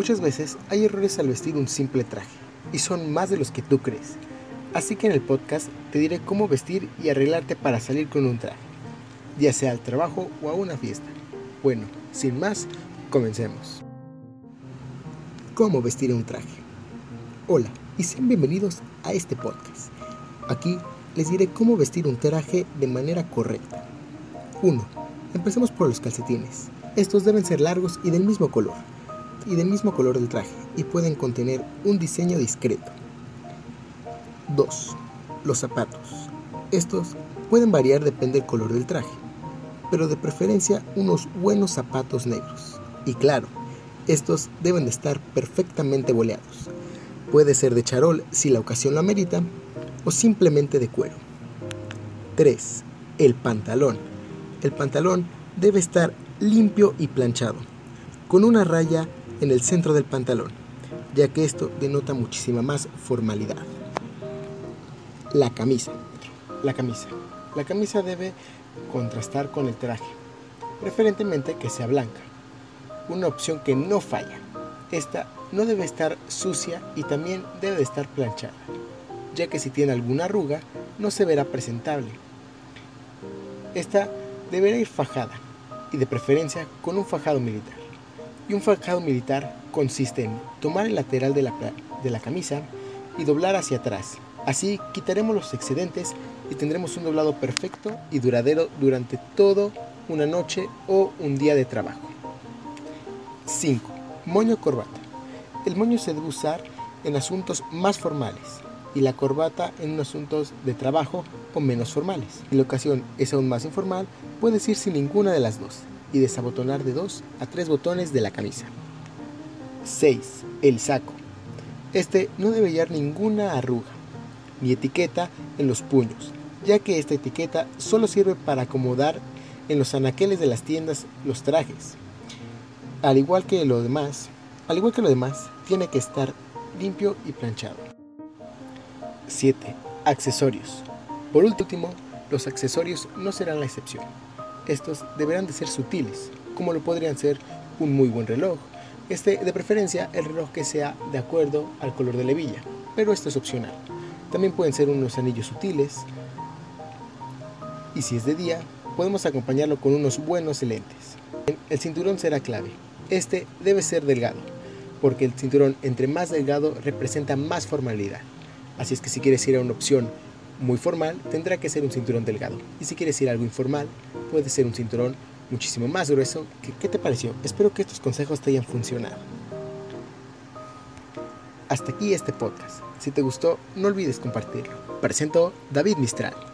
Muchas veces hay errores al vestir un simple traje, y son más de los que tú crees. Así que en el podcast te diré cómo vestir y arreglarte para salir con un traje, ya sea al trabajo o a una fiesta. Bueno, sin más, comencemos. ¿Cómo vestir un traje? Hola y sean bienvenidos a este podcast. Aquí les diré cómo vestir un traje de manera correcta. 1. Empecemos por los calcetines. Estos deben ser largos y del mismo color y del mismo color del traje y pueden contener un diseño discreto. 2. Los zapatos. Estos pueden variar depende del color del traje, pero de preferencia unos buenos zapatos negros. Y claro, estos deben de estar perfectamente boleados. Puede ser de charol si la ocasión lo amerita o simplemente de cuero. 3. El pantalón. El pantalón debe estar limpio y planchado, con una raya en el centro del pantalón, ya que esto denota muchísima más formalidad. La camisa. La camisa. La camisa debe contrastar con el traje, preferentemente que sea blanca. Una opción que no falla. Esta no debe estar sucia y también debe de estar planchada, ya que si tiene alguna arruga no se verá presentable. Esta deberá ir fajada y de preferencia con un fajado militar y un fajado militar consiste en tomar el lateral de la, de la camisa y doblar hacia atrás. Así quitaremos los excedentes y tendremos un doblado perfecto y duradero durante toda una noche o un día de trabajo. 5. Moño corbata. El moño se debe usar en asuntos más formales y la corbata en asuntos de trabajo o menos formales. Si la ocasión es aún más informal, puedes ir sin ninguna de las dos y desabotonar de 2 a 3 botones de la camisa. 6. El saco. Este no debe llevar ninguna arruga ni etiqueta en los puños, ya que esta etiqueta solo sirve para acomodar en los anaqueles de las tiendas los trajes. Al igual que lo demás, al igual que lo demás, tiene que estar limpio y planchado. 7. Accesorios. Por último, los accesorios no serán la excepción. Estos deberán de ser sutiles, como lo podrían ser un muy buen reloj. Este, de preferencia, el reloj que sea de acuerdo al color de la hebilla, pero esto es opcional. También pueden ser unos anillos sutiles. Y si es de día, podemos acompañarlo con unos buenos lentes. El cinturón será clave. Este debe ser delgado, porque el cinturón entre más delgado representa más formalidad. Así es que si quieres ir a una opción muy formal, tendrá que ser un cinturón delgado. Y si quieres ir algo informal, puede ser un cinturón muchísimo más grueso. ¿Qué, ¿Qué, te pareció? Espero que estos consejos te hayan funcionado. Hasta aquí este podcast. Si te gustó, no olvides compartirlo. Presento David Mistral.